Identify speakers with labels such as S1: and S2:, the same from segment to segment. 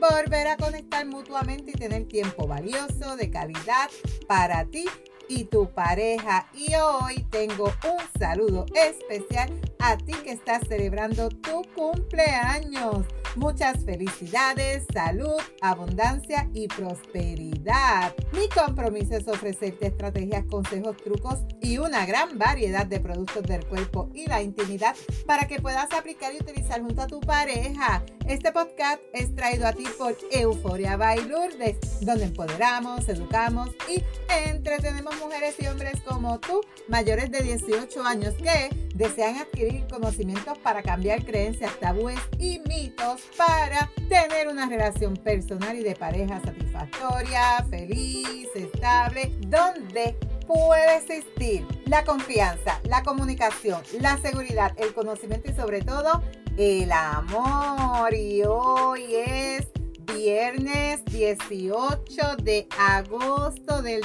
S1: volver a conectar mutuamente y tener tiempo valioso, de calidad para ti y tu pareja. Y hoy tengo un saludo especial a ti que estás celebrando tu cumpleaños. Muchas felicidades, salud, abundancia y prosperidad. Mi compromiso es ofrecerte estrategias, consejos, trucos y una gran variedad de productos del cuerpo y la intimidad para que puedas aplicar y utilizar junto a tu pareja. Este podcast es traído a ti por Euforia by donde empoderamos, educamos y entretenemos mujeres y hombres como tú, mayores de 18 años que desean adquirir conocimientos para cambiar creencias, tabúes y mitos para tener una relación personal y de pareja satisfactoria, feliz, estable, donde puede existir la confianza, la comunicación, la seguridad, el conocimiento y sobre todo el amor. Y hoy es viernes 18 de agosto del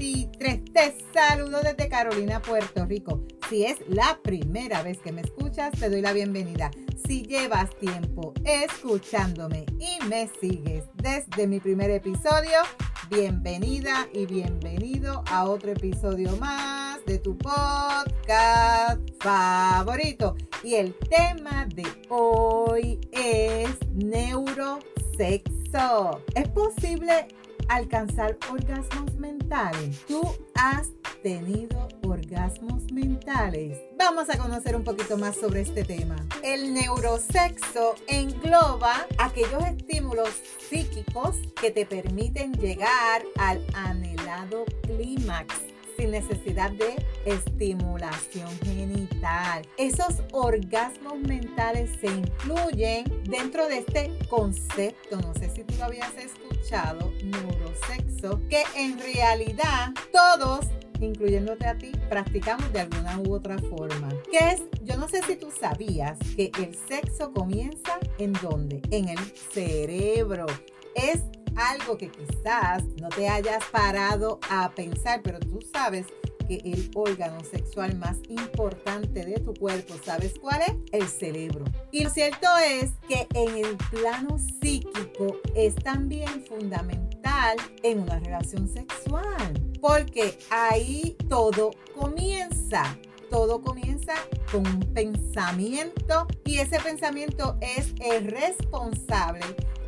S1: 2023. Te saludo desde Carolina, Puerto Rico. Si es la primera vez que me escuchas, te doy la bienvenida. Si llevas tiempo escuchándome y me sigues desde mi primer episodio, bienvenida y bienvenido a otro episodio más de tu podcast favorito. Y el tema de hoy es neurosexo. ¿Es posible alcanzar orgasmos mentales? ¿Tú has tenido orgasmos mentales? Vamos a conocer un poquito más sobre este tema. El neurosexo engloba aquellos estímulos psíquicos que te permiten llegar al anhelado clímax sin necesidad de estimulación genital. Esos orgasmos mentales se incluyen dentro de este concepto, no sé si tú lo habías escuchado, neurosexo, que en realidad todos incluyéndote a ti, practicamos de alguna u otra forma. ¿Qué es? Yo no sé si tú sabías que el sexo comienza en dónde? En el cerebro. Es algo que quizás no te hayas parado a pensar, pero tú sabes que el órgano sexual más importante de tu cuerpo, ¿sabes cuál es? El cerebro. Y lo cierto es que en el plano psíquico es también fundamental en una relación sexual, porque ahí todo comienza todo comienza con un pensamiento y ese pensamiento es el responsable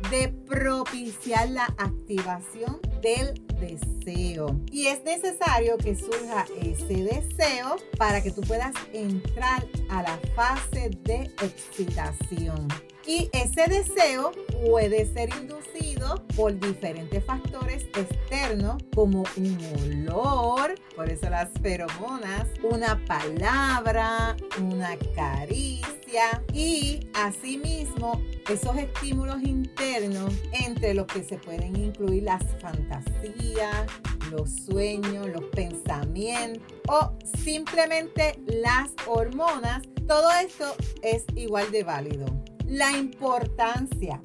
S1: de propiciar la activación del deseo. Y es necesario que surja ese deseo para que tú puedas entrar a la fase de excitación. Y ese deseo puede ser inducido por diferentes factores externos como un olor, por eso las feromonas, una palabra, una caricia y asimismo esos estímulos internos entre los que se pueden incluir las fantasías, los sueños, los pensamientos o simplemente las hormonas, todo esto es igual de válido. La importancia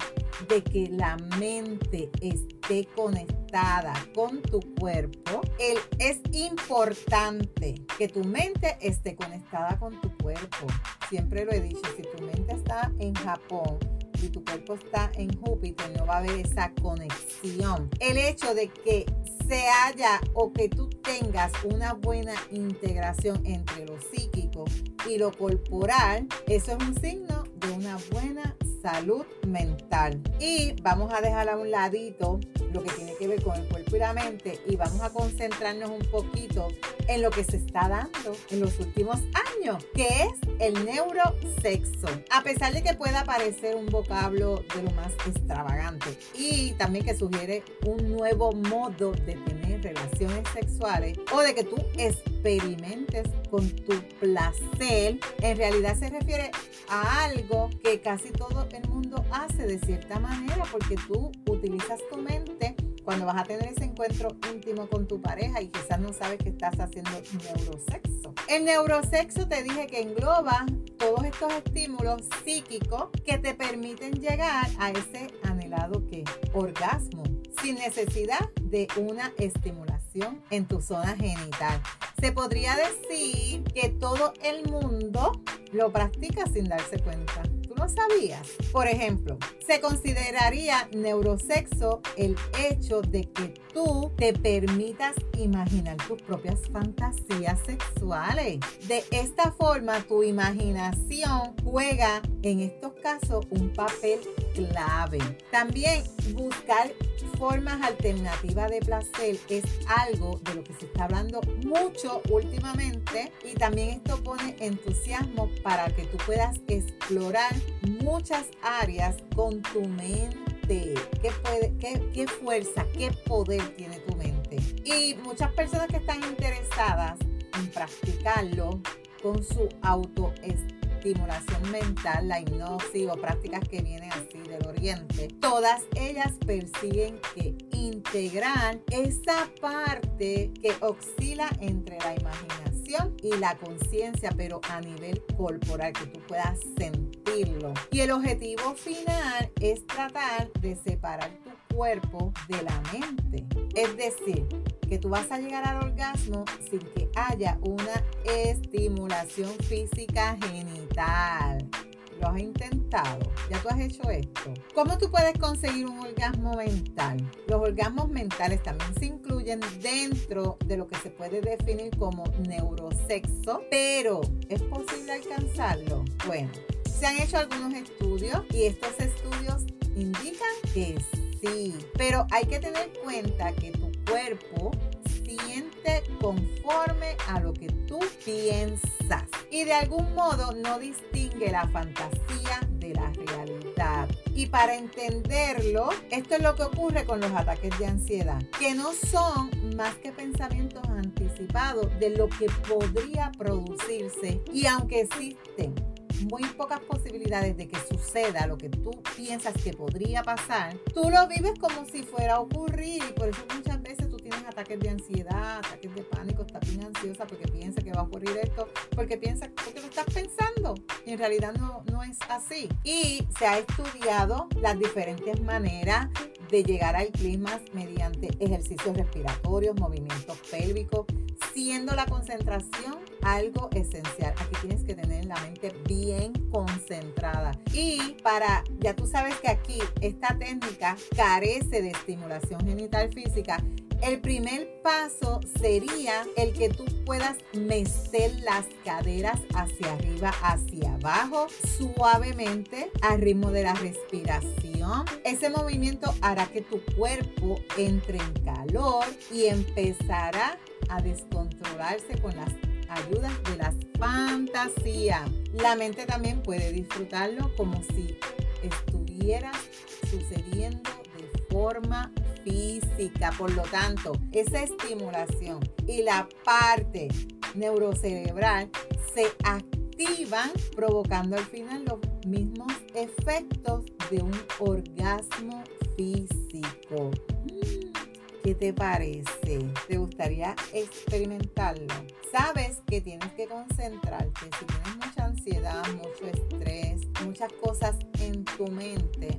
S1: de que la mente esté conectada con tu cuerpo, es importante que tu mente esté conectada con tu cuerpo. Siempre lo he dicho, si tu mente está en Japón, y tu cuerpo está en Júpiter, no va a haber esa conexión. El hecho de que se haya o que tú tengas una buena integración entre lo psíquico y lo corporal, eso es un signo de una buena salud mental. Y vamos a dejar a un ladito lo que tiene que ver con el cuerpo y la mente y vamos a concentrarnos un poquito en lo que se está dando en los últimos años, que es el neurosexo. A pesar de que pueda parecer un vocablo de lo más extravagante y también que sugiere un nuevo modo de tener relaciones sexuales o de que tú es experimentes con tu placer, en realidad se refiere a algo que casi todo el mundo hace de cierta manera, porque tú utilizas tu mente cuando vas a tener ese encuentro íntimo con tu pareja y quizás no sabes que estás haciendo neurosexo. El neurosexo te dije que engloba todos estos estímulos psíquicos que te permiten llegar a ese anhelado que orgasmo sin necesidad de una estimulación en tu zona genital. Se podría decir que todo el mundo lo practica sin darse cuenta no sabías. Por ejemplo, se consideraría neurosexo el hecho de que tú te permitas imaginar tus propias fantasías sexuales. De esta forma, tu imaginación juega en estos casos un papel clave. También buscar formas alternativas de placer es algo de lo que se está hablando mucho últimamente y también esto pone entusiasmo para que tú puedas explorar muchas áreas con tu mente. ¿Qué, puede, qué, qué fuerza, qué poder tiene tu mente? Y muchas personas que están interesadas en practicarlo con su autoestima estimulación mental, la hipnosis o prácticas que vienen así del oriente, todas ellas persiguen que integrar esa parte que oscila entre la imaginación y la conciencia, pero a nivel corporal, que tú puedas sentirlo. Y el objetivo final es tratar de separar tu cuerpo de la mente. Es decir, que tú vas a llegar al orgasmo sin que haya una estimulación física genital. ¿Lo has intentado? ¿Ya tú has hecho esto? ¿Cómo tú puedes conseguir un orgasmo mental? Los orgasmos mentales también se incluyen dentro de lo que se puede definir como neurosexo, pero ¿es posible alcanzarlo? Bueno, se han hecho algunos estudios y estos estudios indican que sí, pero hay que tener en cuenta que cuerpo siente conforme a lo que tú piensas y de algún modo no distingue la fantasía de la realidad. Y para entenderlo, esto es lo que ocurre con los ataques de ansiedad, que no son más que pensamientos anticipados de lo que podría producirse y aunque existen muy pocas posibilidades de que suceda lo que tú piensas que podría pasar, tú lo vives como si fuera a ocurrir y por eso muchas veces tú tienes ataques de ansiedad, ataques de pánico, estás bien ansiosa porque piensa que va a ocurrir esto, porque piensa porque lo estás pensando y en realidad no, no es así. Y se ha estudiado las diferentes maneras de llegar al clima mediante ejercicios respiratorios, movimientos pélvicos, siendo la concentración algo esencial. Aquí tienes que tener la mente bien concentrada. Y para, ya tú sabes que aquí esta técnica carece de estimulación genital física. El primer paso sería el que tú puedas mecer las caderas hacia arriba, hacia abajo, suavemente al ritmo de la respiración. Ese movimiento hará que tu cuerpo entre en calor y empezará a descontrolarse con las ayudas de las fantasías. La mente también puede disfrutarlo como si estuviera sucediendo forma física. Por lo tanto, esa estimulación y la parte neurocerebral se activan provocando al final los mismos efectos de un orgasmo físico. ¿Qué te parece? ¿Te gustaría experimentarlo? Sabes que tienes que concentrarte. Si tienes mucha ansiedad, mucho estrés, muchas cosas en tu mente,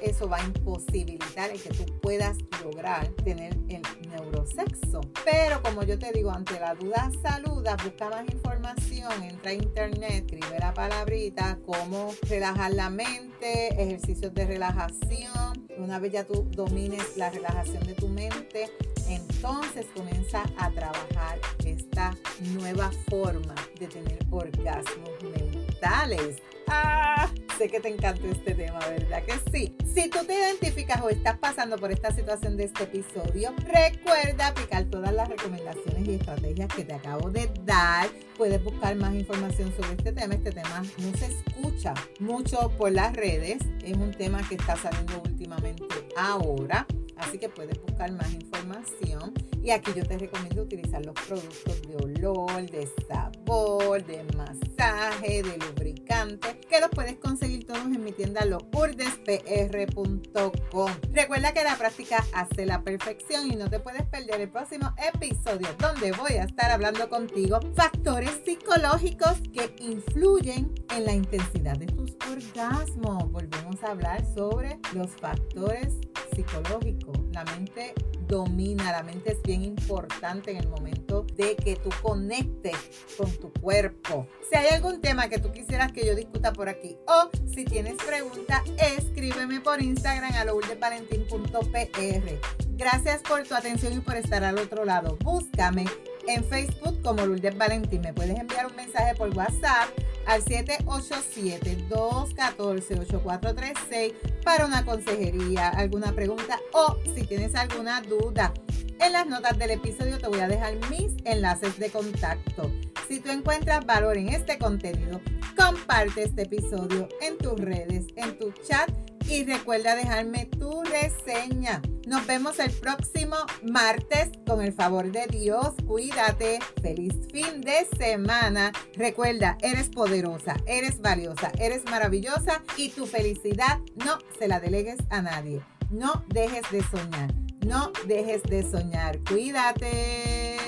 S1: eso va a imposibilitar el que tú puedas lograr tener el neurosexo. Pero como yo te digo, ante la duda saluda, busca más información, entra a internet, escribe la palabrita, cómo relajar la mente, ejercicios de relajación. Una vez ya tú domines la relajación de tu mente, entonces comienza a trabajar esta nueva forma de tener orgasmos mentales. Ah, sé que te encantó este tema, ¿verdad que sí? Si tú te identificas o estás pasando por esta situación de este episodio, recuerda aplicar todas las recomendaciones y estrategias que te acabo de dar. Puedes buscar más información sobre este tema. Este tema no se escucha mucho por las redes. Es un tema que está saliendo últimamente ahora. Así que puedes buscar más información. Y aquí yo te recomiendo utilizar los productos de olor, de sabor, de masaje, de lubricante, que los puedes conseguir todos en mi tienda lourdespr.com. Recuerda que la práctica hace la perfección y no te puedes perder el próximo episodio donde voy a estar hablando contigo factores psicológicos que influyen en la intensidad de tus orgasmos. Volvemos a hablar sobre los factores psicológicos. La mente domina, la mente es bien importante en el momento de que tú conectes con tu cuerpo. Si hay algún tema que tú quisieras que yo discuta por aquí o si tienes preguntas, escríbeme por Instagram a lourdesvalentín.pr. Gracias por tu atención y por estar al otro lado. Búscame en Facebook como Lourdes Valentín. Me puedes enviar un mensaje por WhatsApp al 787-214-8436 para una consejería, alguna pregunta o si tienes alguna duda. En las notas del episodio te voy a dejar mis enlaces de contacto. Si tú encuentras valor en este contenido, comparte este episodio en tus redes, en tu chat y recuerda dejarme tu reseña. Nos vemos el próximo martes con el favor de Dios. Cuídate. Feliz fin de semana. Recuerda, eres poderosa, eres valiosa, eres maravillosa y tu felicidad no se la delegues a nadie. No dejes de soñar. No dejes de soñar. Cuídate.